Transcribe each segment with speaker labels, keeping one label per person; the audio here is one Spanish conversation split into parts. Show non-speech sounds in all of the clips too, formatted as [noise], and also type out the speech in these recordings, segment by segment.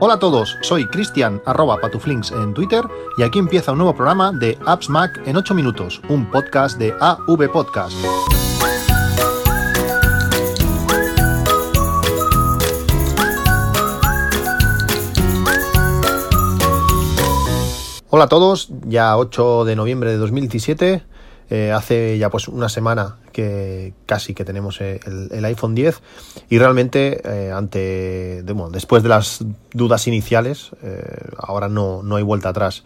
Speaker 1: Hola a todos, soy Cristian arroba patuflinks en Twitter y aquí empieza un nuevo programa de Apps Mac en 8 minutos, un podcast de AV Podcast. Hola a todos, ya 8 de noviembre de 2017, eh, hace ya pues una semana que casi que tenemos eh, el, iPhone 10 y realmente eh, ante bueno, después de las dudas iniciales ahora no, no hay vuelta atrás.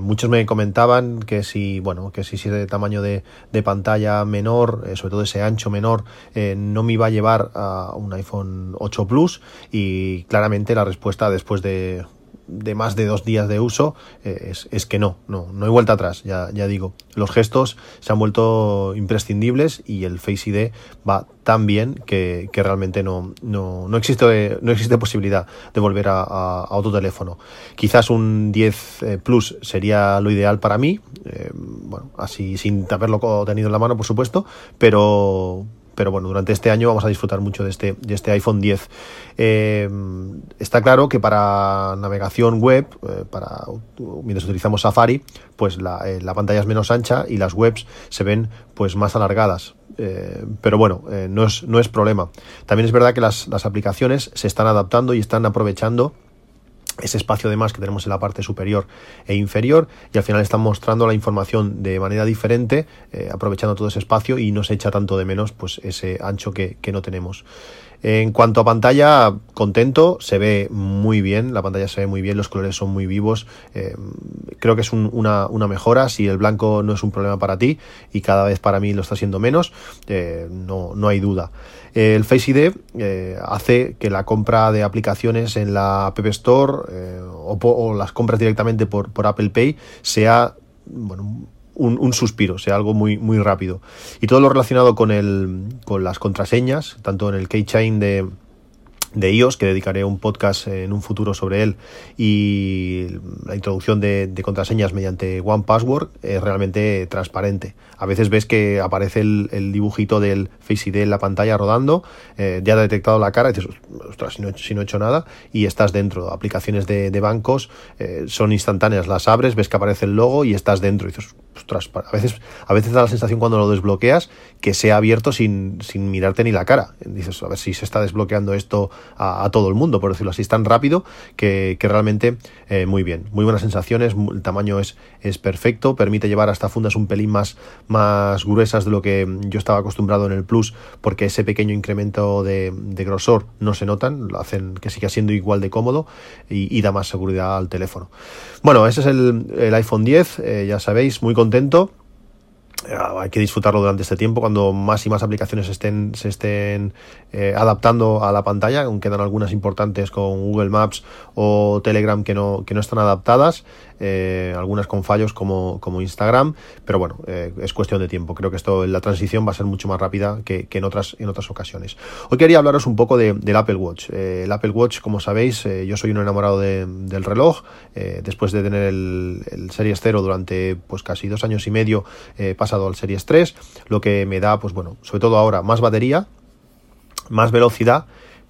Speaker 1: Muchos me comentaban que si bueno que si ese tamaño de, de pantalla menor sobre todo ese ancho menor no me iba a llevar a un iPhone 8 Plus. Y claramente la respuesta después de de más de dos días de uso eh, es, que no, no, no hay vuelta atrás, ya, ya digo. Los gestos se han vuelto imprescindibles y el Face ID va tan bien que, realmente no, no, no, existe, no existe posibilidad de volver a, otro teléfono. Quizás un 10 eh, Plus sería lo ideal para mí, eh, bueno, así sin haberlo tenido en la mano, por supuesto, pero, pero bueno, durante este año vamos a disfrutar mucho de este, de este iPhone 10. Eh, está claro que para navegación web, eh, para mientras utilizamos Safari, pues eh, la, pantalla es menos ancha y las webs se ven pues más alargadas. pero bueno, no, es, no es problema. También es verdad que las, las aplicaciones se están adaptando y están aprovechando ese espacio de más que tenemos en la parte superior e inferior y al final están mostrando la información de manera diferente aprovechando todo ese espacio y no se echa tanto de menos pues ese ancho que, que no tenemos en cuanto a pantalla, contento, se ve muy bien, la pantalla se ve muy bien, los colores son muy vivos. Eh, creo que es una, mejora. Si el blanco no es un problema para ti y cada vez para mí lo está siendo menos, eh, no, no, hay duda. El Face ID eh, hace que la compra de aplicaciones en la App Store o, las compras directamente por, por Apple Pay sea bueno, un, suspiro, sea algo muy, muy rápido. Y todo lo relacionado con, el, con las contraseñas, tanto en el keychain de, de iOS, que dedicaré un podcast en un futuro sobre él, y la introducción de, contraseñas mediante One Password es realmente transparente. A veces ves que aparece el, dibujito del Face ID en la pantalla rodando, eh, ya ha detectado la cara, y dices, ostras, si no, si no, he hecho nada, y estás dentro. Aplicaciones de, bancos eh, son instantáneas, las abres, ves que aparece el logo y estás dentro, y dices, a veces, a veces da la sensación cuando lo desbloqueas que se ha abierto sin, sin mirarte ni la cara. Dices, a ver si se está desbloqueando esto a, todo el mundo, por decirlo así, es tan rápido que, realmente eh, muy bien. Muy buenas sensaciones, el tamaño es, es perfecto, permite llevar hasta fundas un pelín más, más gruesas de lo que yo estaba acostumbrado en el Plus, porque ese pequeño incremento de, grosor no se notan, lo hacen que siga siendo igual de cómodo y, da más seguridad al teléfono. Bueno, ese es el, iPhone 10, eh, ya sabéis, muy contento eh, hay que disfrutarlo durante este tiempo cuando más y más aplicaciones estén, se estén eh, adaptando a la pantalla, aunque quedan algunas importantes con Google Maps o Telegram que no, que no están adaptadas, eh, algunas con fallos como, como Instagram, pero bueno, es cuestión de tiempo. Creo que esto, la transición va a ser mucho más rápida que, en, otras, en otras ocasiones. Hoy quería hablaros un poco del Apple Watch. el Apple Watch, como sabéis, yo soy un enamorado del reloj. después de tener el, el Series 0 durante pues casi dos años y medio, pasado al Series 3, lo que me da, pues bueno, sobre todo ahora, más batería, más velocidad,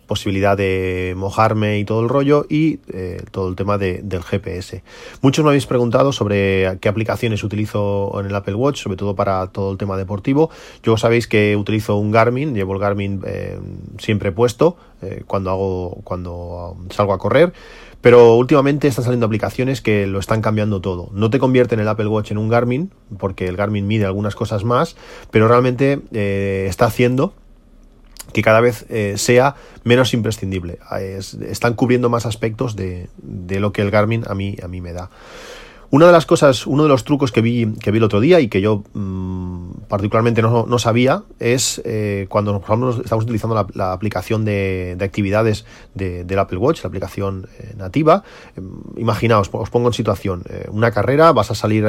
Speaker 1: posibilidad de mojarme y todo el rollo y eh, todo el tema del GPS. Muchos me habéis preguntado sobre qué aplicaciones utilizo en el Apple Watch, sobre todo para todo el tema deportivo. Yo sabéis que utilizo un Garmin, llevo el Garmin eh, siempre puesto eh, cuando hago cuando salgo a correr. Pero últimamente están saliendo aplicaciones que lo están cambiando todo. No te convierten el Apple Watch en un Garmin, porque el Garmin mide algunas cosas más, pero realmente está haciendo que cada vez eh, sea menos imprescindible. están cubriendo más aspectos de, de, lo que el Garmin a mí, a mí me da. Una de las cosas, uno de los trucos que vi, que vi el otro día y que yo mm, particularmente no, sabía es eh, cuando estamos utilizando la, aplicación de, actividades del Apple Watch, la aplicación eh, nativa. Em, imaginaos, os pongo en situación, una carrera, vas a salir,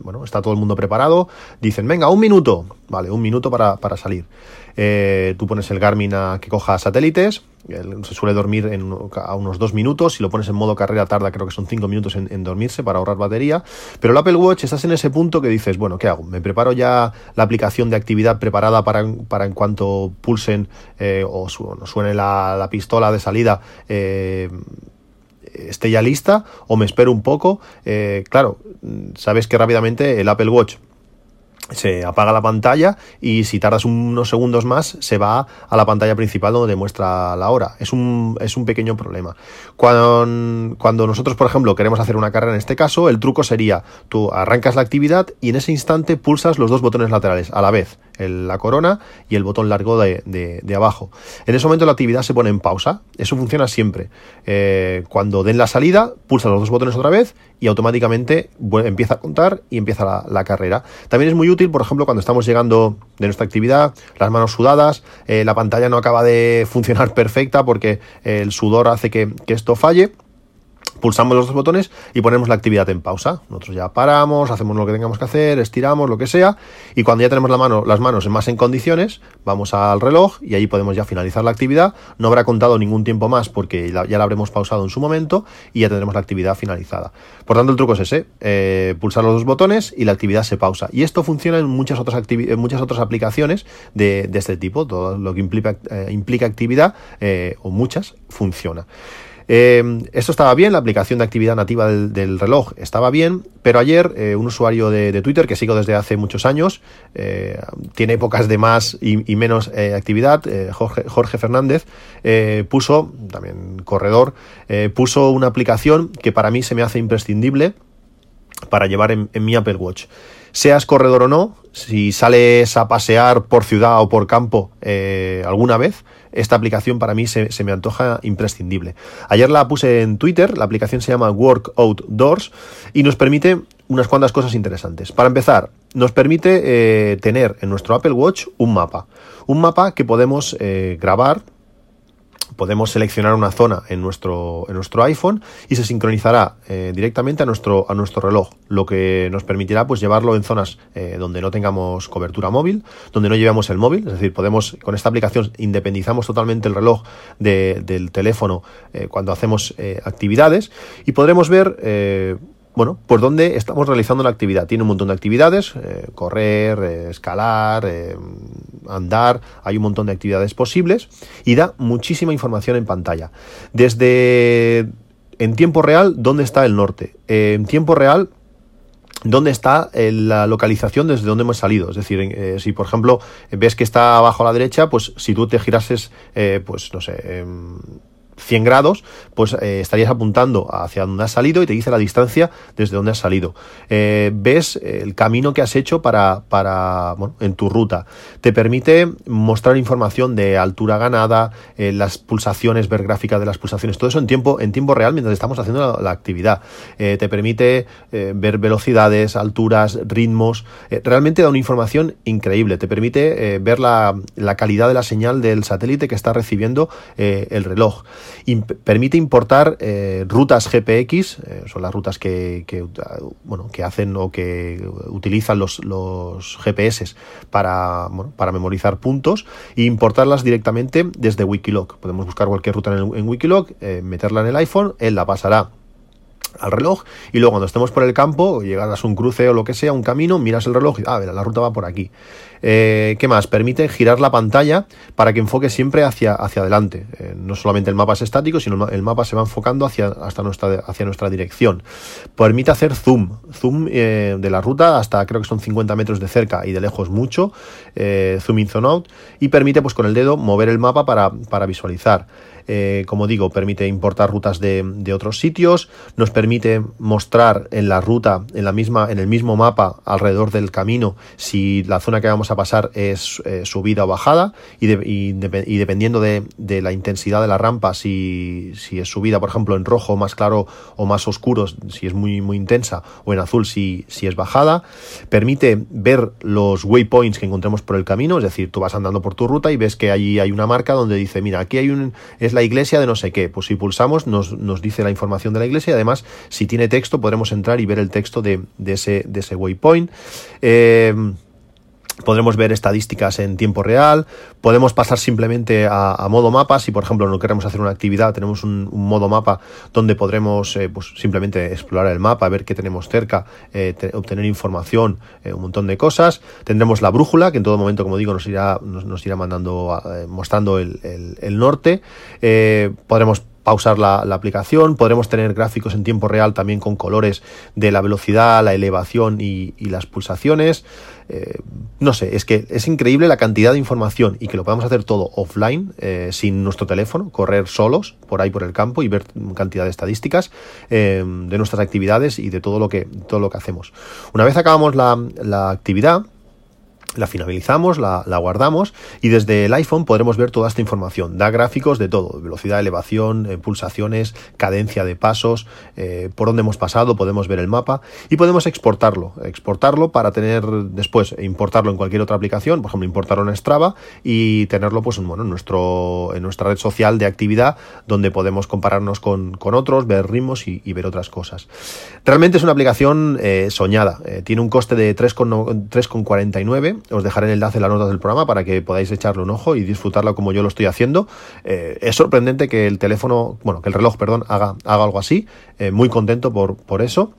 Speaker 1: bueno, está todo el mundo preparado, dicen, venga, un minuto, vale, un minuto para, para salir. Tú pones el Garmin a que coja satélites, se suele dormir en, a unos dos minutos. Si lo pones en modo carrera, tarda creo que son cinco minutos en, dormirse para ahorrar batería. Pero el Apple Watch estás en ese punto que dices, bueno, ¿qué hago? Me preparo ya la aplicación de actividad preparada para, para en cuanto pulsen eh, o suene la, pistola de salida. Eh, esté ya lista o me espero un poco. claro, sabes que rápidamente el Apple Watch se apaga la pantalla y si tardas unos segundos más se va a la pantalla principal donde muestra la hora. Es un, es un pequeño problema. Cuando, cuando, nosotros, por ejemplo, queremos hacer una carrera en este caso, el truco sería tú arrancas la actividad y en ese instante pulsas los dos botones laterales a la vez la corona y el botón largo de, abajo. En ese momento la actividad se pone en pausa. Eso funciona siempre. Eh, cuando den la salida, pulsa los dos botones otra vez y automáticamente empieza a contar y empieza la, carrera. También es muy útil, por ejemplo, cuando estamos llegando de nuestra actividad, las manos sudadas, eh, la pantalla no acaba de funcionar [laughs] perfecta porque el sudor hace que esto falle pulsamos los dos botones y ponemos la actividad en pausa. Nosotros ya paramos, hacemos lo que tengamos que hacer, estiramos, lo que sea, y cuando ya tenemos la mano, las manos más en condiciones, vamos al reloj y ahí podemos ya finalizar la actividad. No habrá contado ningún tiempo más porque ya la habremos pausado en su momento y ya tendremos la actividad finalizada. Por tanto, el truco es ese, eh, pulsar los dos botones y la actividad se pausa. Y esto funciona en muchas otras, en muchas otras aplicaciones de, este tipo, todo lo que implica, eh, implica actividad, eh, o muchas, funciona. Eh, esto estaba bien, la aplicación de actividad nativa del, reloj estaba bien, pero ayer eh, un usuario de, Twitter que sigo desde hace muchos años, eh, tiene épocas de más y, menos actividad, Jorge, Fernández, puso, también corredor, puso una aplicación que para mí se me hace imprescindible para llevar en mi Apple Watch. Seas corredor o no, si sales a pasear por ciudad o por campo eh, alguna vez, esta aplicación para mí se, me antoja imprescindible. Ayer la puse en Twitter, la aplicación se llama Work Outdoors y nos permite unas cuantas cosas interesantes. Para empezar, nos permite eh, tener en nuestro Apple Watch un mapa. Un mapa que podemos eh, grabar podemos seleccionar una zona en nuestro, en nuestro iPhone y se sincronizará eh, directamente a nuestro, a nuestro reloj, lo que nos permitirá pues llevarlo en zonas eh, donde no tengamos cobertura móvil, donde no llevemos el móvil, es decir, podemos con esta aplicación independizamos totalmente el reloj del teléfono eh, cuando hacemos actividades y podremos ver bueno, por dónde estamos realizando la actividad. Tiene un montón de actividades, eh, correr, eh, escalar, eh, andar, hay un montón de actividades posibles y da muchísima información en pantalla. Desde en tiempo real, ¿dónde está el norte? en tiempo real, dónde está la localización desde donde hemos salido. Es decir, si por ejemplo ves que está abajo a la derecha, pues si tú te girases, pues no sé, 100 grados, pues eh, estarías apuntando hacia donde has salido y te dice la distancia desde donde has salido. Eh, ves el camino que has hecho para, para bueno, en tu ruta. Te permite mostrar información de altura ganada, eh, las pulsaciones, ver gráficas de las pulsaciones, todo eso en tiempo, en tiempo real mientras estamos haciendo la, actividad. te permite ver velocidades, alturas, ritmos. realmente da una información increíble. Te permite ver la, la, calidad de la señal del satélite que está recibiendo el reloj permite importar eh, rutas GPX, eh, son las rutas que, bueno, que hacen o que utilizan los, GPS para, para memorizar puntos e importarlas directamente desde Wikiloc. Podemos buscar cualquier ruta en, en Wikiloc, eh, meterla en el iPhone, él la pasará al reloj y luego cuando estemos por el campo, llegas a un cruce o lo que sea, un camino, miras el reloj y, ah, la ruta va por aquí. Eh, ¿Qué más? Permite girar la pantalla para que enfoque siempre hacia, hacia adelante. Eh, no solamente el mapa es estático, sino el mapa se va enfocando hacia, hasta nuestra, hacia nuestra dirección. Permite hacer zoom, zoom eh, de la ruta hasta creo que son 50 metros de cerca y de lejos mucho, zoom in, zoom out, y permite pues con el dedo mover el mapa para, para visualizar. Eh, como digo, permite importar rutas de, otros sitios, nos permite mostrar en la ruta, en, la misma, en el mismo mapa alrededor del camino, si la zona que vamos a pasar es eh, subida o bajada, y, dependiendo de, la intensidad de la rampa, si, es subida, por ejemplo, en rojo más claro o más oscuro, si es muy, muy intensa, o en azul si, es bajada, permite ver los waypoints que encontremos por el camino, es decir, tú vas andando por tu ruta y ves que allí hay una marca donde dice, mira, aquí hay un, la iglesia de no sé qué. Pues si pulsamos nos, nos dice la información de la iglesia y además si tiene texto podremos entrar y ver el texto de, ese, de ese waypoint. Eh, Podremos ver estadísticas en tiempo real, podemos pasar simplemente a, modo mapa, si por ejemplo no queremos hacer una actividad, tenemos un, modo mapa donde podremos eh, pues, simplemente explorar el mapa, ver qué tenemos cerca, eh, obtener información, eh, un montón de cosas. Tendremos la brújula, que en todo momento, como digo, nos irá, nos, irá mandando, mostrando el, el norte. podremos pausar la, aplicación, podremos tener gráficos en tiempo real también con colores de la velocidad, la elevación y, las pulsaciones. Eh, no sé, es que es increíble la cantidad de información y que lo podamos hacer todo offline, eh, sin nuestro teléfono, correr solos por ahí por el campo y ver cantidad de estadísticas eh, de nuestras actividades y de todo lo que, todo lo que hacemos. Una vez acabamos la, la actividad, la finalizamos, la, guardamos y desde el iPhone podremos ver toda esta información. Da gráficos de todo, velocidad, elevación, eh, pulsaciones, cadencia de pasos, eh, por dónde hemos pasado, podemos ver el mapa y podemos exportarlo. Exportarlo para tener después, importarlo en cualquier otra aplicación, por ejemplo, importarlo en Strava y tenerlo pues, bueno, en, nuestro, en nuestra red social de actividad donde podemos compararnos con, otros, ver ritmos y, ver otras cosas. Realmente es una aplicación eh, soñada. tiene un coste de 3,49 os dejaré el enlace en las notas del programa para que podáis echarle un ojo y disfrutarlo como yo lo estoy haciendo. Eh, es sorprendente que el teléfono, bueno, que el reloj, perdón, haga, haga algo así. Eh, muy contento por, por eso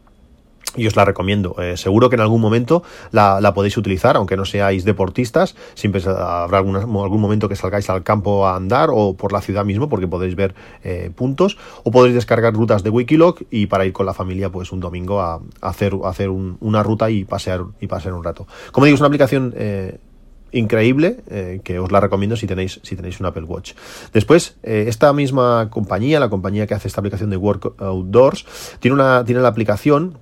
Speaker 1: y os la recomiendo. Eh, seguro que en algún momento la, podéis utilizar, aunque no seáis deportistas. Siempre habrá algún momento que salgáis al campo a andar o por la ciudad mismo, porque podéis ver eh, puntos. O podéis descargar rutas de Wikiloc y para ir con la familia, pues un domingo a, hacer, hacer una ruta y pasear, y un rato. Como digo, es una aplicación. Eh, increíble que os la recomiendo si tenéis si tenéis un Apple Watch después esta misma compañía la compañía que hace esta aplicación de Work Outdoors tiene una tiene la aplicación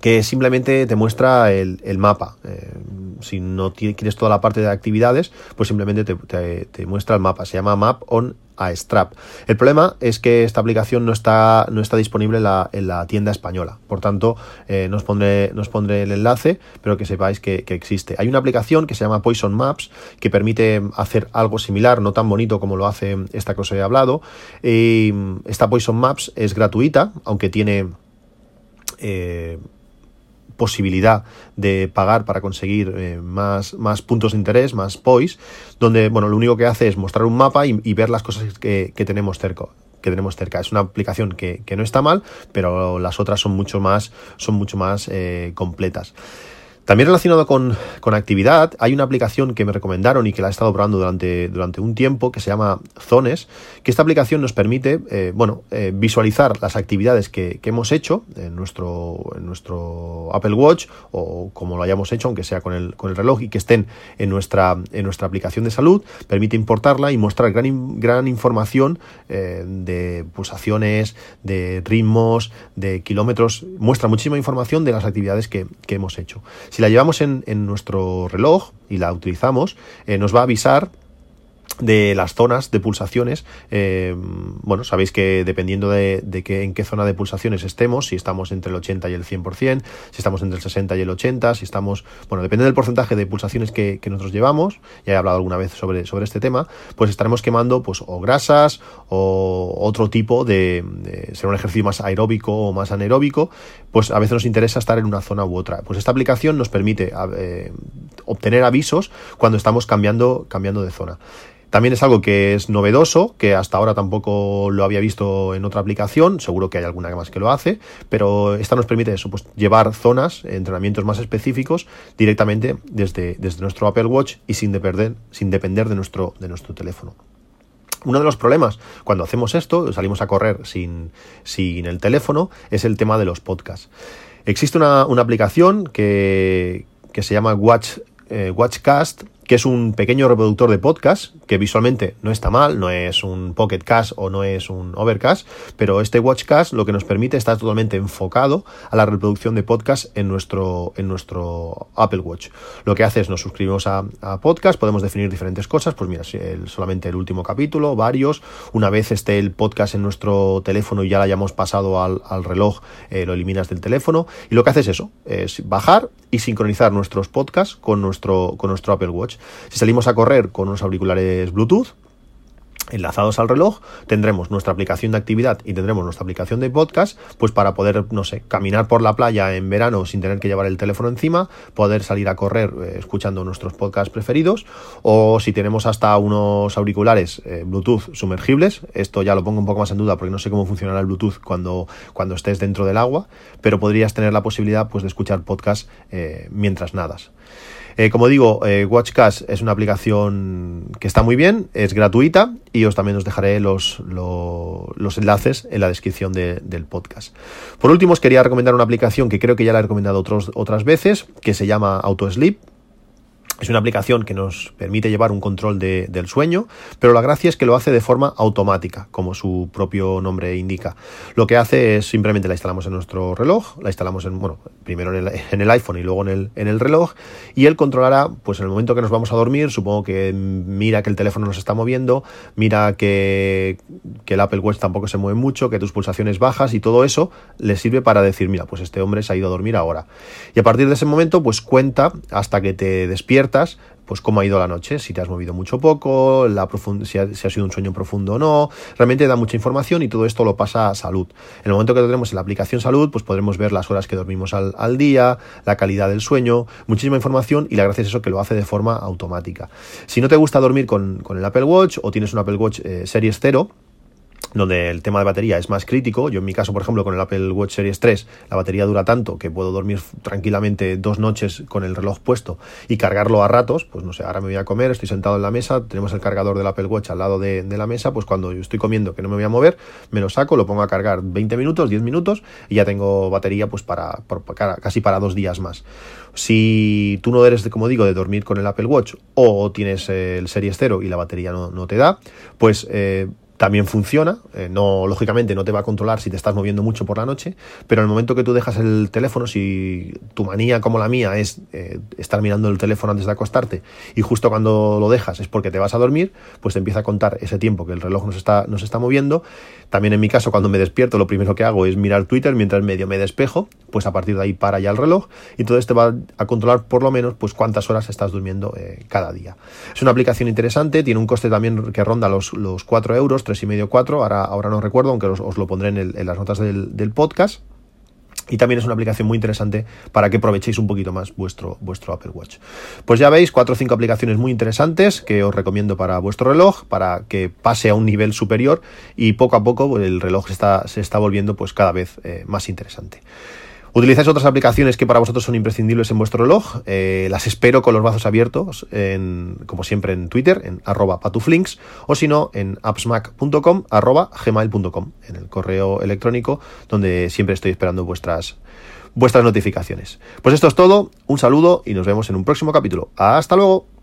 Speaker 1: que simplemente te muestra el, mapa. Eh, si no quieres toda la parte de actividades, pues simplemente te, muestra el mapa. Se llama Map on a Strap. El problema es que esta aplicación no está, no está disponible en la, tienda española. Por tanto, eh, nos, pondré, pondré el enlace, pero que sepáis que, existe. Hay una aplicación que se llama Poison Maps que permite hacer algo similar, no tan bonito como lo hace esta que os he hablado. Esta Poison Maps es gratuita, aunque tiene... Eh, posibilidad de pagar para conseguir eh, más, más puntos de interés, más POIs, donde bueno, lo único que hace es mostrar un mapa y, ver las cosas que, tenemos cerca que tenemos cerca. Es una aplicación que, no está mal, pero las otras son mucho más, son mucho más eh, completas. También relacionado con, actividad, hay una aplicación que me recomendaron y que la he estado probando durante, durante un tiempo que se llama Zones, que esta aplicación nos permite eh, bueno, eh, visualizar las actividades que, hemos hecho en nuestro, en nuestro Apple Watch o como lo hayamos hecho, aunque sea con el, con el reloj y que estén en nuestra, en nuestra aplicación de salud, permite importarla y mostrar gran, gran información eh, de pulsaciones, de ritmos, de kilómetros, muestra muchísima información de las actividades que, que hemos hecho. Si la llevamos en, nuestro reloj y la utilizamos, eh, nos va a avisar de las zonas de pulsaciones, eh, bueno, sabéis que dependiendo de, que, en qué zona de pulsaciones estemos, si estamos entre el 80 y el 100%, si estamos entre el 60 y el 80, si estamos, bueno, depende del porcentaje de pulsaciones que, nosotros llevamos, ya he hablado alguna vez sobre, sobre este tema, pues estaremos quemando pues o grasas o otro tipo de, ser un ejercicio más aeróbico o más anaeróbico, pues a veces nos interesa estar en una zona u otra. Pues esta aplicación nos permite eh, obtener avisos cuando estamos cambiando, cambiando de zona. También es algo que es novedoso, que hasta ahora tampoco lo había visto en otra aplicación, seguro que hay alguna más que lo hace, pero esta nos permite eso, pues llevar zonas, entrenamientos más específicos directamente desde, desde nuestro Apple Watch y sin depender, sin depender de nuestro, de nuestro teléfono. Uno de los problemas cuando hacemos esto, salimos a correr sin, sin el teléfono, es el tema de los podcasts. Existe una, aplicación que, que se llama Watch, eh, Watchcast, que es un pequeño reproductor de podcast, que visualmente no está mal, no es un Pocket Cast o no es un Overcast, pero este Watchcast lo que nos permite estar totalmente enfocado a la reproducción de podcast en nuestro, en nuestro Apple Watch. Lo que hace es nos suscribimos a, podcast, podemos definir diferentes cosas, pues mira, solamente el último capítulo, varios, una vez esté el podcast en nuestro teléfono y ya lo hayamos pasado al, reloj, eh, lo eliminas del teléfono, y lo que hace es eso, es bajar y sincronizar nuestros podcasts con nuestro, con nuestro Apple Watch. Si salimos a correr con unos auriculares Bluetooth, enlazados al reloj, tendremos nuestra aplicación de actividad y tendremos nuestra aplicación de podcast, pues para poder, no sé, caminar por la playa en verano sin tener que llevar el teléfono encima, poder salir a correr eh, escuchando nuestros podcasts preferidos, o si tenemos hasta unos auriculares eh, Bluetooth sumergibles, esto ya lo pongo un poco más en duda porque no sé cómo funcionará el Bluetooth cuando, cuando estés dentro del agua, pero podrías tener la posibilidad pues de escuchar podcast eh, mientras nadas. Eh, como digo, eh, Watchcast es una aplicación que está muy bien, es gratuita y os también os dejaré los, los, enlaces en la descripción del podcast. Por último, os quería recomendar una aplicación que creo que ya la he recomendado otras veces, que se llama AutoSleep es una aplicación que nos permite llevar un control del sueño, pero la gracia es que lo hace de forma automática, como su propio nombre indica. Lo que hace es simplemente la instalamos en nuestro reloj, la instalamos en, bueno, primero en el, iPhone y luego en el, en el, reloj, y él controlará, pues en el momento que nos vamos a dormir, supongo que mira que el teléfono nos está moviendo, mira que, el Apple Watch tampoco se mueve mucho, que tus pulsaciones bajas y todo eso le sirve para decir, mira, pues este hombre se ha ido a dormir ahora. Y a partir de ese momento, pues cuenta hasta que te despiertas pues cómo ha ido la noche, si te has movido mucho o poco, la si, ha, sido un sueño profundo o no. Realmente da mucha información y todo esto lo pasa a salud. En el momento que lo tenemos en la aplicación salud, pues podremos ver las horas que dormimos al, día, la calidad del sueño, muchísima información y la gracia es eso que lo hace de forma automática. Si no te gusta dormir con, el Apple Watch o tienes un Apple Watch eh, Series 0, donde el tema de batería es más crítico. Yo en mi caso, por ejemplo, con el Apple Watch Series 3, la batería dura tanto que puedo dormir tranquilamente dos noches con el reloj puesto y cargarlo a ratos. Pues no sé, ahora me voy a comer, estoy sentado en la mesa, tenemos el cargador del Apple Watch al lado de, la mesa, pues cuando yo estoy comiendo que no me voy a mover, me lo saco, lo pongo a cargar 20 minutos, 10 minutos y ya tengo batería pues para, casi para dos días más. Si tú no eres, como digo, de dormir con el Apple Watch o tienes el Series 0 y la batería no, no te da, pues... Eh, también funciona. Eh, no, lógicamente no te va a controlar si te estás moviendo mucho por la noche, pero en el momento que tú dejas el teléfono, si tu manía como la mía es eh, estar mirando el teléfono antes de acostarte y justo cuando lo dejas es porque te vas a dormir, pues te empieza a contar ese tiempo que el reloj nos está, está moviendo. También en mi caso, cuando me despierto, lo primero que hago es mirar Twitter mientras medio me despejo, pues a partir de ahí para ya el reloj y todo esto va a controlar por lo menos pues cuántas horas estás durmiendo eh, cada día. Es una aplicación interesante, tiene un coste también que ronda los, los 4 euros tres y medio, cuatro, ahora, ahora no recuerdo, aunque os, lo pondré en, las notas del, podcast. Y también es una aplicación muy interesante para que aprovechéis un poquito más vuestro, vuestro Apple Watch. Pues ya veis, cuatro o cinco aplicaciones muy interesantes que os recomiendo para vuestro reloj, para que pase a un nivel superior y poco a poco el reloj está, se está volviendo pues cada vez eh, más interesante. Utilizáis otras aplicaciones que para vosotros son imprescindibles en vuestro reloj. Eh, las espero con los brazos abiertos, en, como siempre en Twitter, en arroba patuflinks, o si no, en appsmac.com, arroba gmail.com, en el correo electrónico, donde siempre estoy esperando vuestras, vuestras notificaciones. Pues esto es todo, un saludo y nos vemos en un próximo capítulo. Hasta luego.